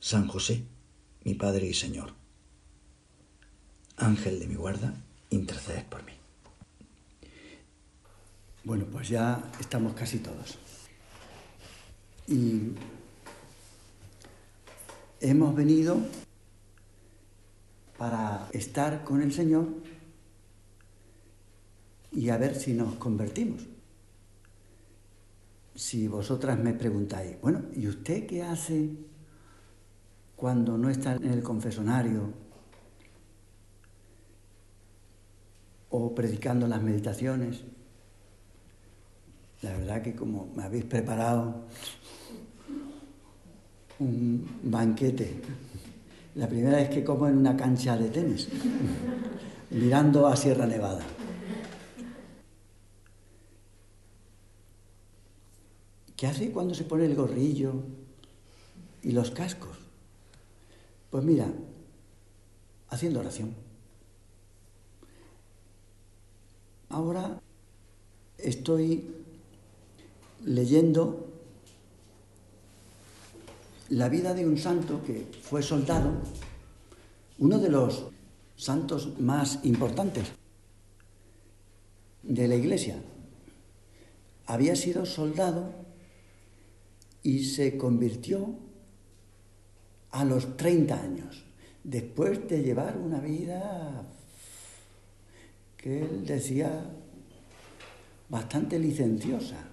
San José, mi Padre y Señor. Ángel de mi guarda, interceded por mí. Bueno, pues ya estamos casi todos. Y hemos venido para estar con el Señor y a ver si nos convertimos. Si vosotras me preguntáis, bueno, ¿y usted qué hace cuando no está en el confesonario o predicando las meditaciones. La verdad que como me habéis preparado un banquete, la primera vez que como en una cancha de tenis, mirando a Sierra Nevada. ¿Qué hace cuando se pone el gorrillo y los cascos? Pues mira, haciendo oración. Ahora estoy leyendo la vida de un santo que fue soldado, uno de los santos más importantes de la iglesia. Había sido soldado y se convirtió a los 30 años, después de llevar una vida que él decía bastante licenciosa,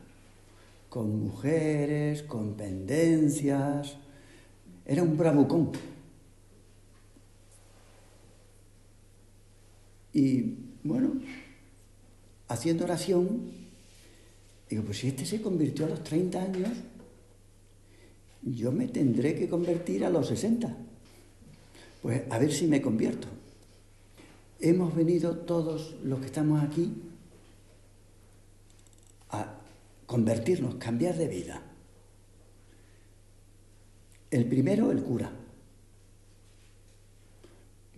con mujeres, con pendencias, era un bravucón. Y bueno, haciendo oración, digo, pues si este se convirtió a los 30 años, yo me tendré que convertir a los 60. Pues a ver si me convierto. Hemos venido todos los que estamos aquí a convertirnos, cambiar de vida. El primero, el cura.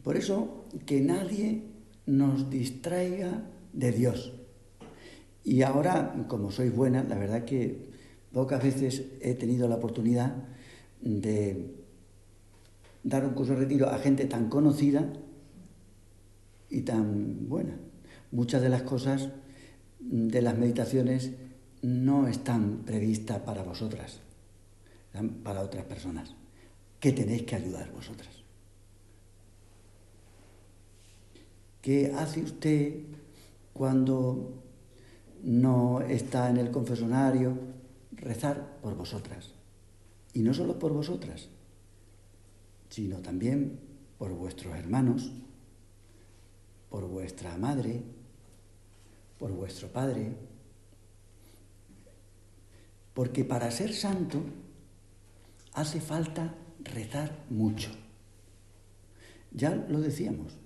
Por eso, que nadie nos distraiga de Dios. Y ahora, como sois buena, la verdad que Pocas veces he tenido la oportunidad de dar un curso de retiro a gente tan conocida y tan buena. Muchas de las cosas de las meditaciones no están previstas para vosotras, para otras personas, que tenéis que ayudar vosotras. ¿Qué hace usted cuando no está en el confesonario? Rezar por vosotras. Y no solo por vosotras, sino también por vuestros hermanos, por vuestra madre, por vuestro padre. Porque para ser santo hace falta rezar mucho. Ya lo decíamos.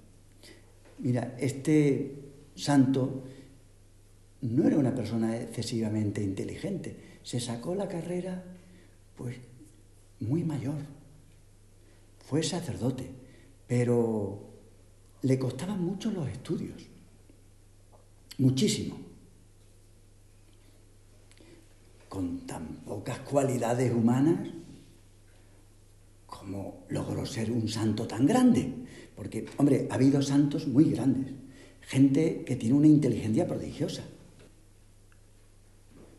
Mira, este santo no era una persona excesivamente inteligente, se sacó la carrera, pues, muy mayor. Fue sacerdote, pero le costaban mucho los estudios, muchísimo. Con tan pocas cualidades humanas, como logró ser un santo tan grande? Porque, hombre, ha habido santos muy grandes, gente que tiene una inteligencia prodigiosa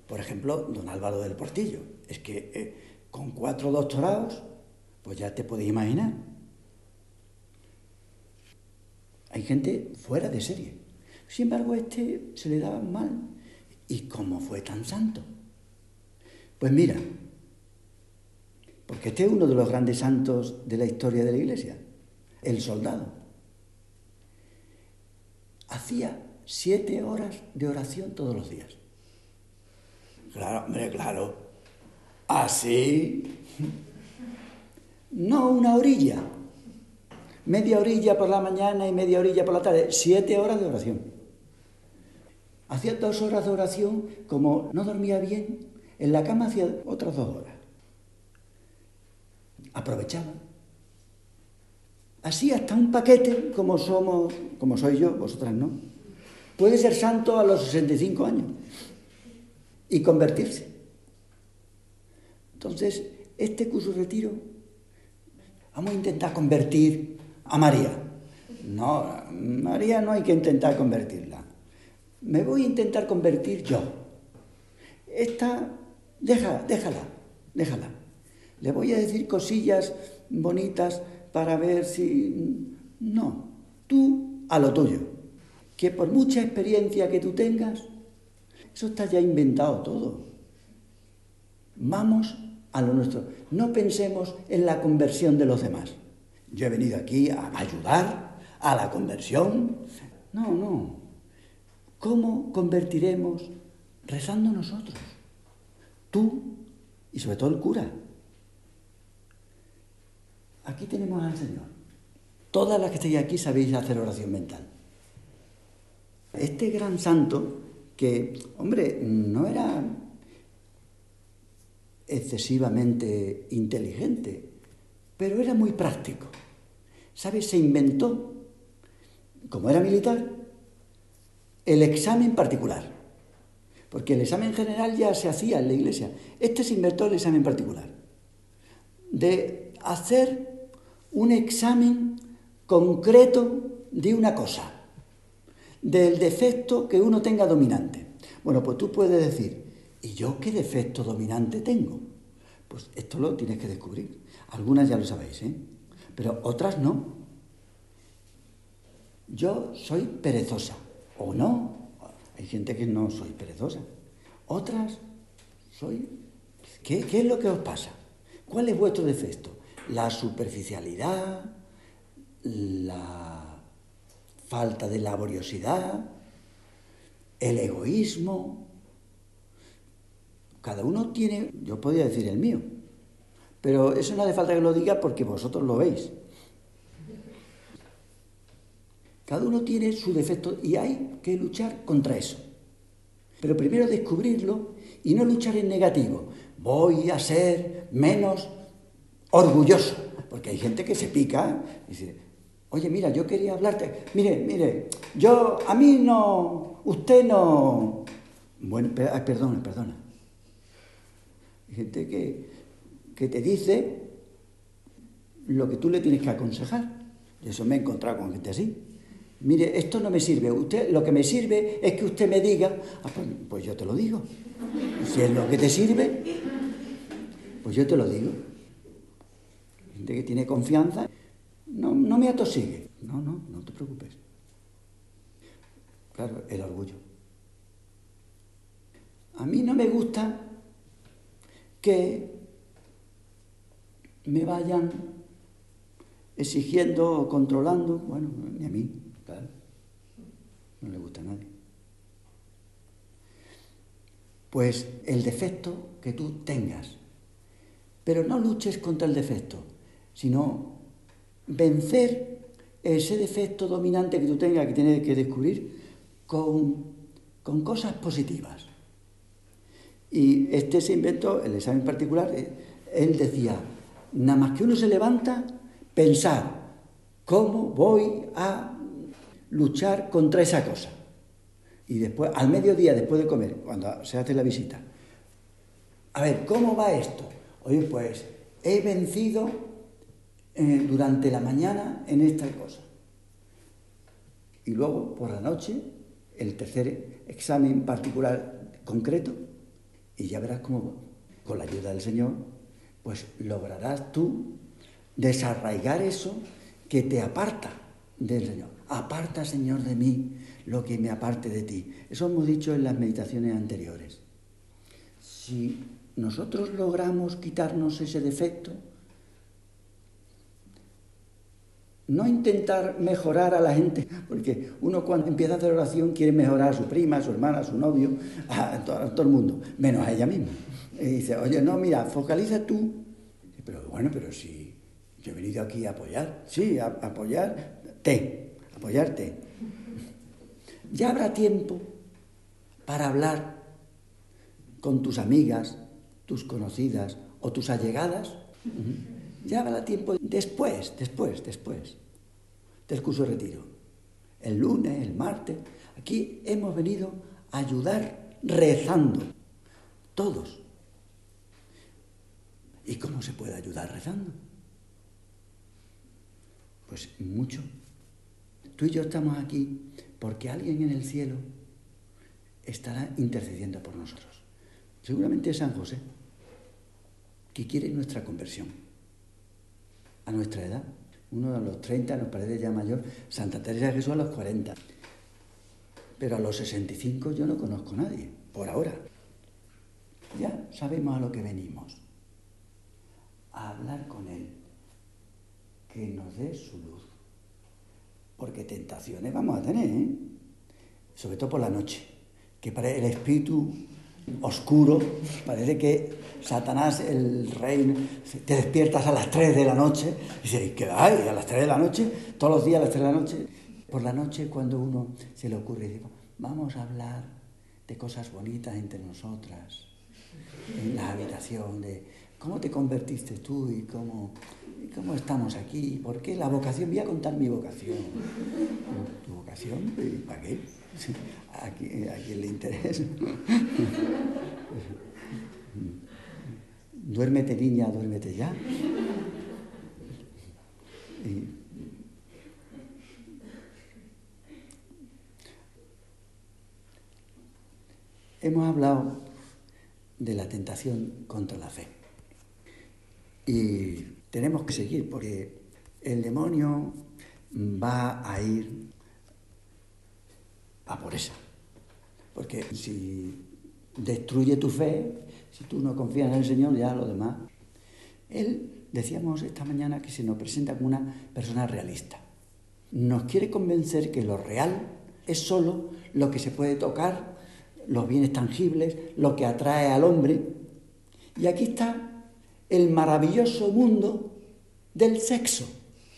por ejemplo, don Álvaro del Portillo. Es que eh, con cuatro doctorados, pues ya te puedes imaginar. Hay gente fuera de serie. Sin embargo, este se le daba mal. ¿Y cómo fue tan santo? Pues mira, porque este es uno de los grandes santos de la historia de la Iglesia, el soldado. Hacía siete horas de oración todos los días. Claro, hombre, claro. Así. No una orilla, media orilla por la mañana y media orilla por la tarde, siete horas de oración. Hacía dos horas de oración, como no dormía bien, en la cama hacía otras dos horas. Aprovechaba. Así hasta un paquete, como somos, como soy yo, vosotras no, puede ser santo a los 65 años y convertirse. Entonces, este curso retiro, vamos a intentar convertir a María. No, María no hay que intentar convertirla. Me voy a intentar convertir yo. Esta, déjala, déjala, déjala. Le voy a decir cosillas bonitas para ver si... No, tú a lo tuyo. Que por mucha experiencia que tú tengas, eso está ya inventado todo. Vamos a lo nuestro. No pensemos en la conversión de los demás. Yo he venido aquí a ayudar a la conversión. No, no. ¿Cómo convertiremos rezando nosotros? Tú y sobre todo el cura. Aquí tenemos al Señor. Todas las que estáis aquí sabéis hacer oración mental. Este gran santo, que, hombre, no era excesivamente inteligente, pero era muy práctico. ¿Sabes? Se inventó, como era militar, el examen particular. Porque el examen general ya se hacía en la iglesia. Este se inventó el examen particular. De hacer un examen concreto de una cosa, del defecto que uno tenga dominante. Bueno, pues tú puedes decir, ¿Y yo qué defecto dominante tengo? Pues esto lo tienes que descubrir. Algunas ya lo sabéis, ¿eh? Pero otras no. Yo soy perezosa, o no. Hay gente que no soy perezosa. Otras soy... ¿Qué, qué es lo que os pasa? ¿Cuál es vuestro defecto? La superficialidad, la falta de laboriosidad, el egoísmo, cada uno tiene, yo podría decir el mío, pero eso no hace falta que lo diga porque vosotros lo veis. Cada uno tiene su defecto y hay que luchar contra eso. Pero primero descubrirlo y no luchar en negativo. Voy a ser menos orgulloso. Porque hay gente que se pica y dice, oye, mira, yo quería hablarte. Mire, mire, yo, a mí no, usted no... Bueno, perdona, perdona gente que, que te dice lo que tú le tienes que aconsejar. Y eso me he encontrado con gente así. Mire, esto no me sirve. Usted, lo que me sirve es que usted me diga, ah, pues, pues, yo te lo digo. Si es lo que te sirve, pues yo te lo digo. Gente que tiene confianza, no, me atosigue. No, no, no te preocupes. Claro, el orgullo. A mí no me gusta que me vayan exigiendo o controlando, bueno, ni a mí, claro, no le gusta a nadie. Pues el defecto que tú tengas, pero no luches contra el defecto, sino vencer ese defecto dominante que tú tengas, que tienes que descubrir, con, con cosas positivas. Y este se inventó, el examen particular, eh, él decía, nada más que uno se levanta, pensar, ¿cómo voy a luchar contra esa cosa? Y después, al mediodía, después de comer, cuando se hace la visita, a ver, ¿cómo va esto? Oye, pues he vencido eh, durante la mañana en esta cosa. Y luego, por la noche, el tercer examen particular concreto, y ya verás cómo, con la ayuda del Señor, pues lograrás tú desarraigar eso que te aparta del Señor. Aparta, Señor, de mí lo que me aparte de ti. Eso hemos dicho en las meditaciones anteriores. Si nosotros logramos quitarnos ese defecto, No intentar mejorar a la gente, porque uno cuando empieza a hacer oración quiere mejorar a su prima, a su hermana, a su novio, a todo, el mundo, menos a ella misma. Y dice, oye, no, mira, focaliza tú. Pero bueno, pero si Yo he venido aquí a apoyar, sí, a, apoyarte, apoyarte. Ya habrá tiempo para hablar con tus amigas, tus conocidas o tus allegadas. Ya habrá tiempo después, después, después del curso de retiro. El lunes, el martes. Aquí hemos venido a ayudar rezando. Todos. ¿Y cómo se puede ayudar rezando? Pues mucho. Tú y yo estamos aquí porque alguien en el cielo estará intercediendo por nosotros. Seguramente es San José, que quiere nuestra conversión. A nuestra edad, uno a los 30 nos parece ya mayor, Santa Teresa de Jesús a los 40. Pero a los 65 yo no conozco a nadie, por ahora. Ya sabemos a lo que venimos. A hablar con Él. Que nos dé su luz. Porque tentaciones vamos a tener, ¿eh? sobre todo por la noche. Que para el espíritu oscuro, parece que Satanás, el rey, te despiertas a las 3 de la noche y dices, ¿qué hay? A las 3 de la noche, todos los días a las 3 de la noche. Por la noche cuando uno se le ocurre, digo, vamos a hablar de cosas bonitas entre nosotras, en la habitación, de cómo te convertiste tú y cómo, cómo estamos aquí, por qué la vocación, voy a contar mi vocación. ¿Tu vocación? ¿Para qué? ¿A quién, le interesa? Duérmete niña, duérmete ya. Hemos hablado de la tentación contra la fe. Y tenemos que seguir porque el demonio va a ir a por esa. Porque si destruye tu fe, si tú no confías en el Señor, ya lo demás. Él, decíamos esta mañana, que se nos presenta como una persona realista. Nos quiere convencer que lo real es solo lo que se puede tocar, los bienes tangibles, lo que atrae al hombre. Y aquí está el maravilloso mundo del sexo.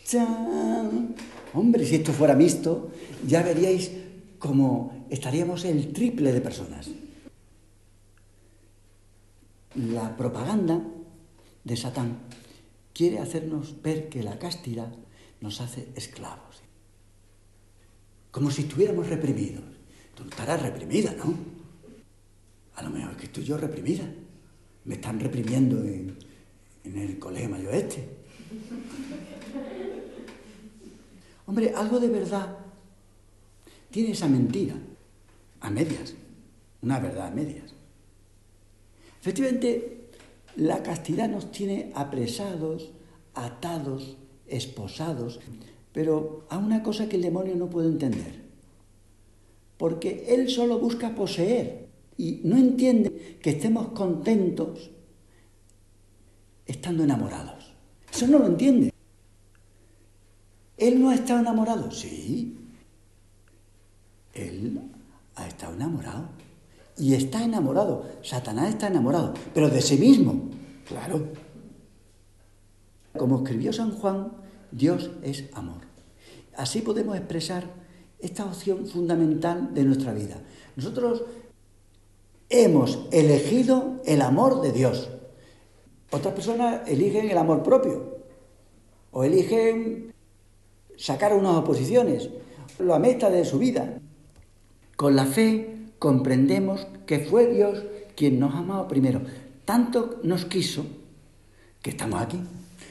¡Chán! Hombre, si esto fuera mixto, ya veríais como estaríamos el triple de personas. La propaganda de Satán quiere hacernos ver que la castidad nos hace esclavos. Como si estuviéramos reprimidos. Tú estarás reprimida, ¿no? A lo mejor es que estoy yo reprimida. Me están reprimiendo en, en el colegio mayor este. Hombre, algo de verdad tiene esa mentira a medias, una verdad a medias. Efectivamente, la castidad nos tiene apresados, atados, esposados, pero a una cosa que el demonio no puede entender. Porque él solo busca poseer y no entiende que estemos contentos estando enamorados. Eso no lo entiende. ¿Él no ha estado enamorado? Sí, él ha estado enamorado. Y está enamorado. Satanás está enamorado. Pero de sí mismo. Claro. Como escribió San Juan, Dios es amor. Así podemos expresar esta opción fundamental de nuestra vida. Nosotros hemos elegido el amor de Dios. Otras personas eligen el amor propio o eligen sacar unas oposiciones, la meta de su vida. Con la fe comprendemos que fue Dios quien nos ha amado primero. Tanto nos quiso que estamos aquí.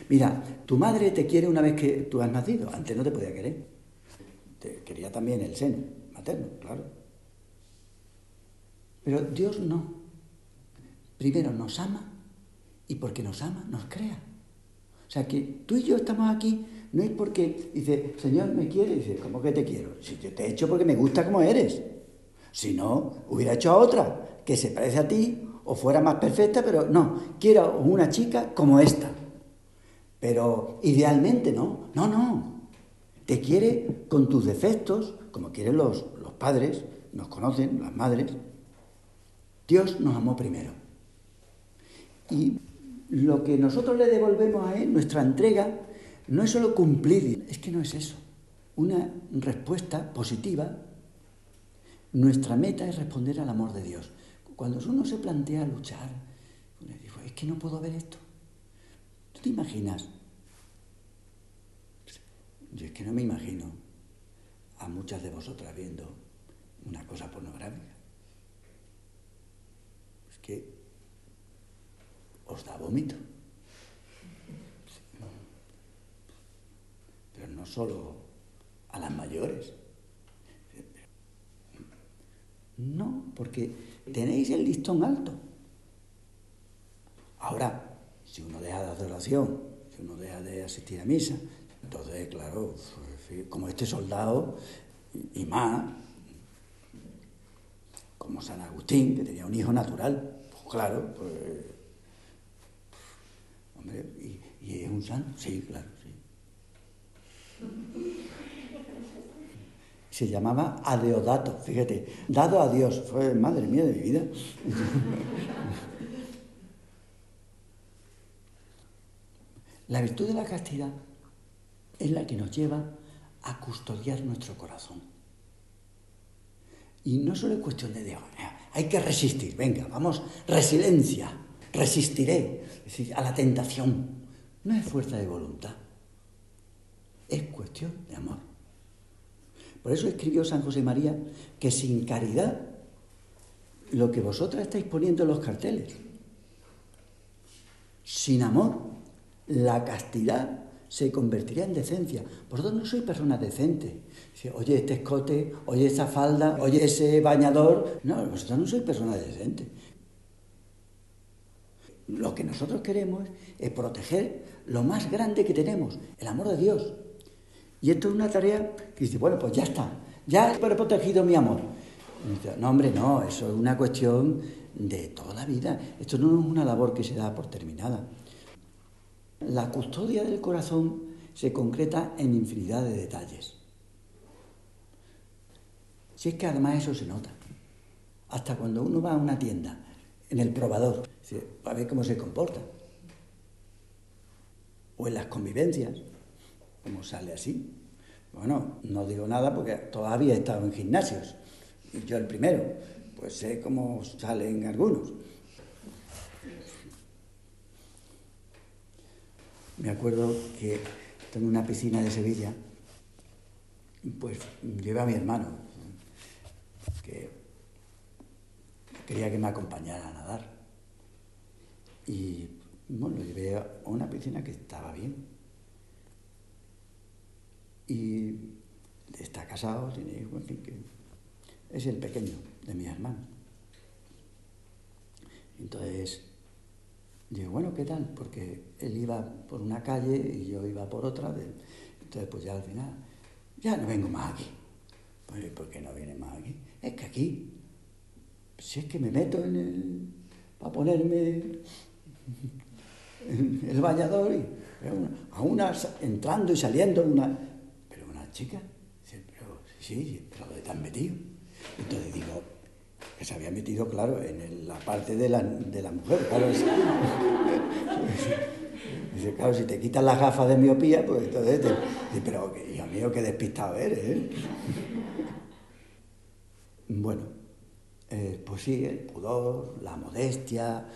Mira, tu madre te quiere una vez que tú has nacido. Antes no te podía querer. Te quería también el seno materno, claro. Pero Dios no. Primero nos ama y porque nos ama nos crea. O sea que tú y yo estamos aquí no es porque dice, Señor, ¿me quiere? Dice, ¿cómo que te quiero? Si yo te he hecho porque me gusta como eres. Si no, hubiera hecho a otra que se parece a ti o fuera más perfecta, pero no, quiero una chica como esta. Pero idealmente no, no, no. Te quiere con tus defectos, como quieren los, los padres, nos conocen, las madres. Dios nos amó primero. Y lo que nosotros le devolvemos a Él, nuestra entrega, no es solo cumplir, es que no es eso. Una respuesta positiva, nuestra meta es responder al amor de Dios. Cuando uno se plantea luchar, uno dice, es que no puedo ver esto. ¿Tú te imaginas? Yo es que no me imagino a muchas de vosotras viendo una cosa pornográfica. Es que os da vómito. Pero no solo a las mayores. No, porque tenéis el listón alto. Ahora, si uno deja de adoración, si uno deja de asistir a misa, entonces, claro, como este soldado y más, como San Agustín, que tenía un hijo natural, pues claro, pues, hombre, y, y es un santo, sí, claro, sí. Se llamaba Adeodato, fíjate, dado a Dios, fue madre mía de mi vida. La virtud de la castidad es la que nos lleva a custodiar nuestro corazón. Y no solo es cuestión de Dios, hay que resistir, venga, vamos, resiliencia, resistiré a la tentación. No es fuerza de voluntad, es cuestión de amor. Por eso escribió San José María que sin caridad, lo que vosotras estáis poniendo en los carteles, sin amor, la castidad se convertiría en decencia. Vosotros no sois personas decentes. oye, este escote, oye, esa falda, oye, ese bañador. No, vosotros no sois personas decentes. Lo que nosotros queremos es proteger lo más grande que tenemos, el amor de Dios. Y esto es una tarea que dice, bueno, pues ya está, ya he protegido mi amor. no, hombre, no, eso es una cuestión de toda la vida. Esto no es una labor que se da por terminada. La custodia del corazón se concreta en infinidad de detalles. Si es que además eso se nota. Hasta cuando uno va a una tienda, en el probador, a ver cómo se comporta. O en las convivencias, cómo sale así. Bueno, no digo nada porque todavía he estado en gimnasios. Yo el primero, pues sé cómo salen algunos. Me acuerdo que tengo una piscina de Sevilla, pues llevé a mi hermano, que quería que me acompañara a nadar. Y bueno, llevé a una piscina que estaba bien. Y está casado, tiene hijos, en fin, que es el pequeño de mi hermano. Entonces, Digo, bueno, ¿qué tal? Porque él iba por una calle y yo iba por otra. Entonces, pues ya al final, ya no vengo más aquí. Pues, ¿por qué no viene más aquí? Es que aquí, si es que me meto en el. para ponerme el bañador y. A una entrando y saliendo, una. Chica, pero sí, pero ¿dónde te has metido? Entonces digo, que se había metido, claro, en la parte de la, mujer. Claro, dice, claro, si te quitas las gafas de miopía, pues entonces te, pero hijo mío, qué despistado eres. ¿eh? Bueno, eh, pues sí, el pudor, la modestia,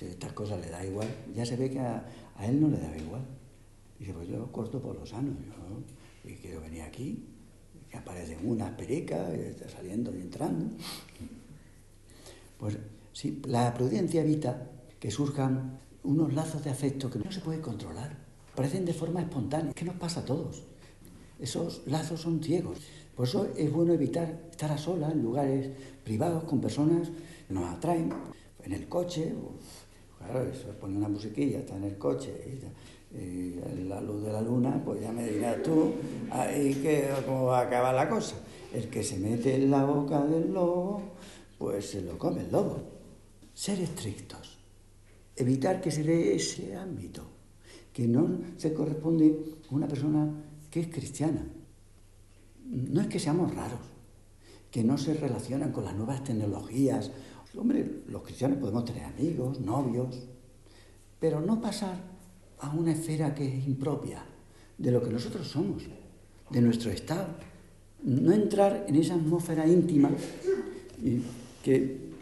estas cosas le da igual. Ya se ve que a, él no le da igual. Dice, pues yo corto por los sanos, yo y quiero venir aquí, que aparecen unas pericas, saliendo y entrando. Pues sí, la prudencia evita que surjan unos lazos de afecto que no se puede controlar. Parecen de forma espontánea. ¿Qué nos pasa a todos? Esos lazos son ciegos. Por eso es bueno evitar estar a solas en lugares privados con personas que nos atraen. En el coche, claro, eso pone una musiquilla, está en el coche la luz de la luna, pues ya me dirás tú ahí que cómo va a acabar la cosa. El que se mete en la boca del lobo pues se lo come el lobo. Ser estrictos, evitar que se dé ese ámbito, que no se corresponde a una persona que es cristiana. No es que seamos raros, que no se relacionan con las nuevas tecnologías. Hombre, los cristianos podemos tener amigos, novios, pero no pasar a una esfera que es impropia, de lo que nosotros somos, de nuestro estado. No entrar en esa atmósfera íntima y que en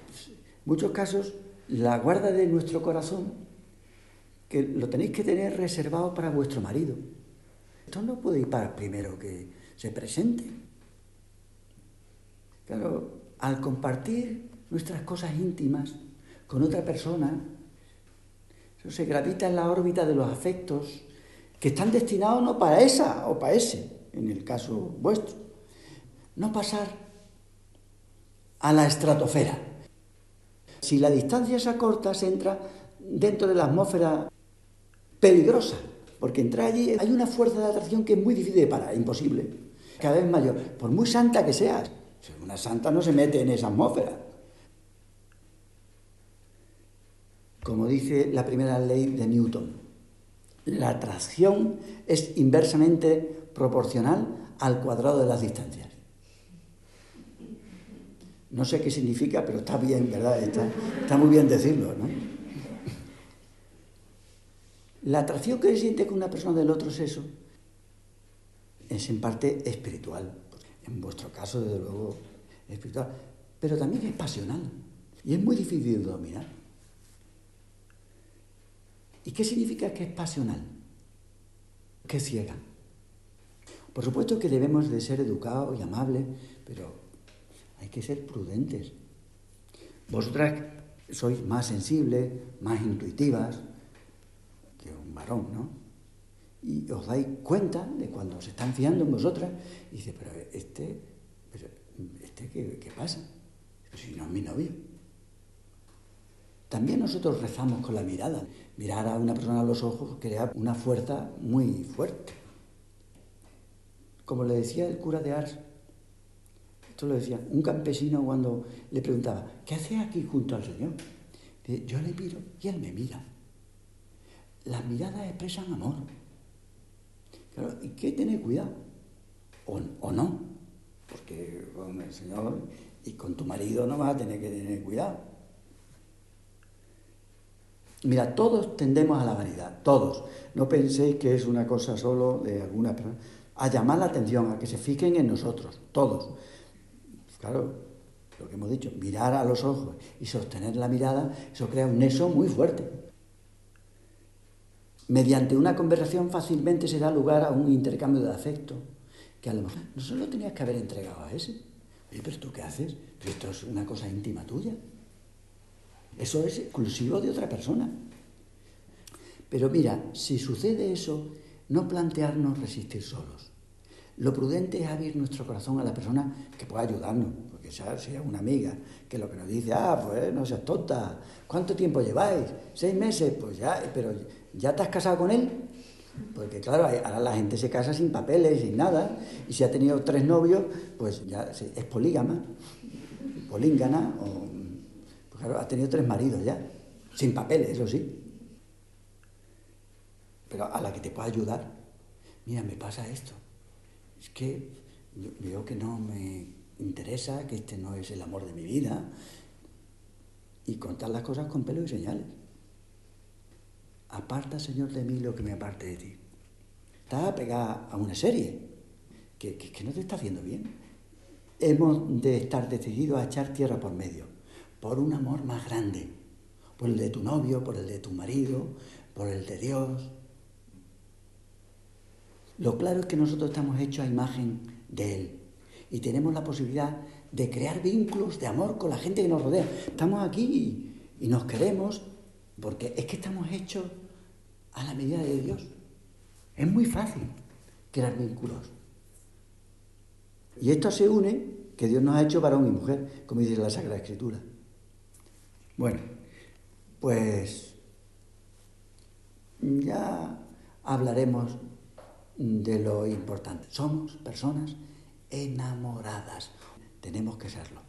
muchos casos la guarda de nuestro corazón, que lo tenéis que tener reservado para vuestro marido. Esto no puede ir para primero que se presente. Claro, al compartir nuestras cosas íntimas con otra persona, se gravita en la órbita de los afectos que están destinados no para esa o para ese, en el caso vuestro, no pasar a la estratosfera. Si la distancia se acorta, se entra dentro de la atmósfera peligrosa, porque entrar allí hay una fuerza de atracción que es muy difícil de parar, imposible, cada vez mayor, por muy santa que seas. Una santa no se mete en esa atmósfera. Como dice la primera ley de Newton, la atracción es inversamente proporcional al cuadrado de las distancias. No sé qué significa, pero está bien, ¿verdad? Está, muy bien decirlo, ¿no? La atracción que se siente con una persona del otro sexo es en parte espiritual. En vuestro caso, desde luego, espiritual. Pero también es pasional. Y es muy difícil de dominar. ¿Y qué significa que es pasional? Que ciega. Por supuesto que debemos de ser educados y amables, pero hay que ser prudentes. Vosotras sois más sensibles, más intuitivas que un varón, ¿no? Y os dais cuenta de cuando se están fiando en vosotras y dice, pero este, pero este ¿qué, qué pasa? Si no es mi novio. También nosotros rezamos con la mirada. Mirar a una persona a los ojos crea una fuerza muy fuerte. Como le decía el cura de Ars, esto lo decía, un campesino cuando le preguntaba, ¿qué hace aquí junto al Señor? Dice, yo le miro y él me mira. Las miradas expresan amor. Claro, ¿y qué tener cuidado? O, o no, porque con el Señor y con tu marido no vas a tener que tener cuidado. Mira, todos tendemos a la vanidad, todos. No penséis que es una cosa solo de alguna persona. A llamar la atención, a que se fijen en nosotros, todos. Claro, lo que hemos dicho, mirar a los ojos y sostener la mirada, eso crea un nexo muy fuerte. Mediante una conversación fácilmente se da lugar a un intercambio de afecto, que a lo mejor no solo tenías que haber entregado a ese. Oye, pero ¿tú qué haces? esto es una cosa íntima tuya. Eso es exclusivo de otra persona. Pero mira, si sucede eso, no plantearnos resistir solos. Lo prudente es abrir nuestro corazón a la persona que pueda ayudarnos, porque sea, sea una amiga, que lo que nos dice, ah, pues no seas tonta, ¿cuánto tiempo lleváis? ¿Seis meses? Pues ya, pero ¿ya te has casado con él? Porque claro, ahora la gente se casa sin papeles, sin nada, y si ha tenido tres novios, pues ya es polígama, políngana o Claro, ha tenido tres maridos ya, sin papeles, eso sí. Pero a la que te pueda ayudar, mira, me pasa esto. Es que veo que no me interesa, que este no es el amor de mi vida. Y contar las cosas con pelo y señales. Aparta, Señor, de mí lo que me aparte de ti. Estás pegada a una serie que, que no te está haciendo bien. Hemos de estar decididos a echar tierra por medio por un amor más grande, por el de tu novio, por el de tu marido, por el de Dios. Lo claro es que nosotros estamos hechos a imagen de Él y tenemos la posibilidad de crear vínculos de amor con la gente que nos rodea. Estamos aquí y, nos queremos porque es que estamos hechos a la medida de Dios. Es muy fácil crear vínculos. Y esto se une que Dios nos ha hecho varón y mujer, como dice la Sagrada Escritura. Bueno, pues ya hablaremos de lo importante. Somos personas enamoradas. Tenemos que serlo.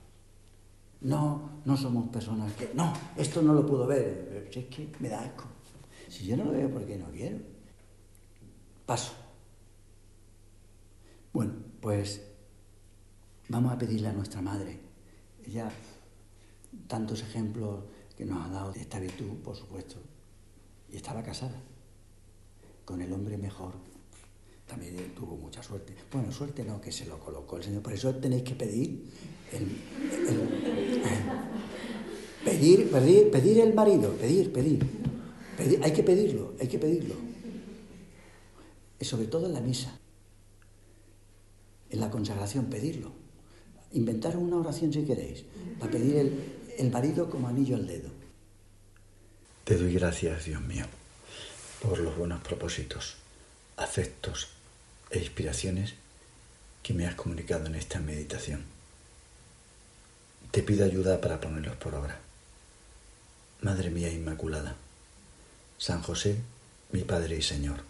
No, no somos personas que, no, esto no lo puedo ver. Si es que me da asco. Si yo no lo veo, ¿por qué no quiero? Paso. Bueno, pues vamos a pedirle a nuestra madre. Ella tantos ejemplos que nos ha dado de esta virtud, por supuesto. Y estaba casada con el hombre mejor. también tuvo mucha suerte. Bueno, suerte no, que se lo colocó el Señor. Por eso tenéis que pedir el, pedir, pedir, pedir el marido, pedir, pedir, pedir. Hay que pedirlo, hay que pedirlo. Y sobre todo en la misa, en la consagración, pedirlo. Inventar una oración si queréis, para pedir el, el marido como anillo al dedo. Te doy gracias, Dios mío, por los buenos propósitos, afectos e inspiraciones que me has comunicado en esta meditación. Te pido ayuda para ponerlos por obra. Madre mía Inmaculada, San José, mi Padre y Señor,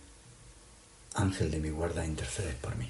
Ángel de mi guarda, intercedes por mí.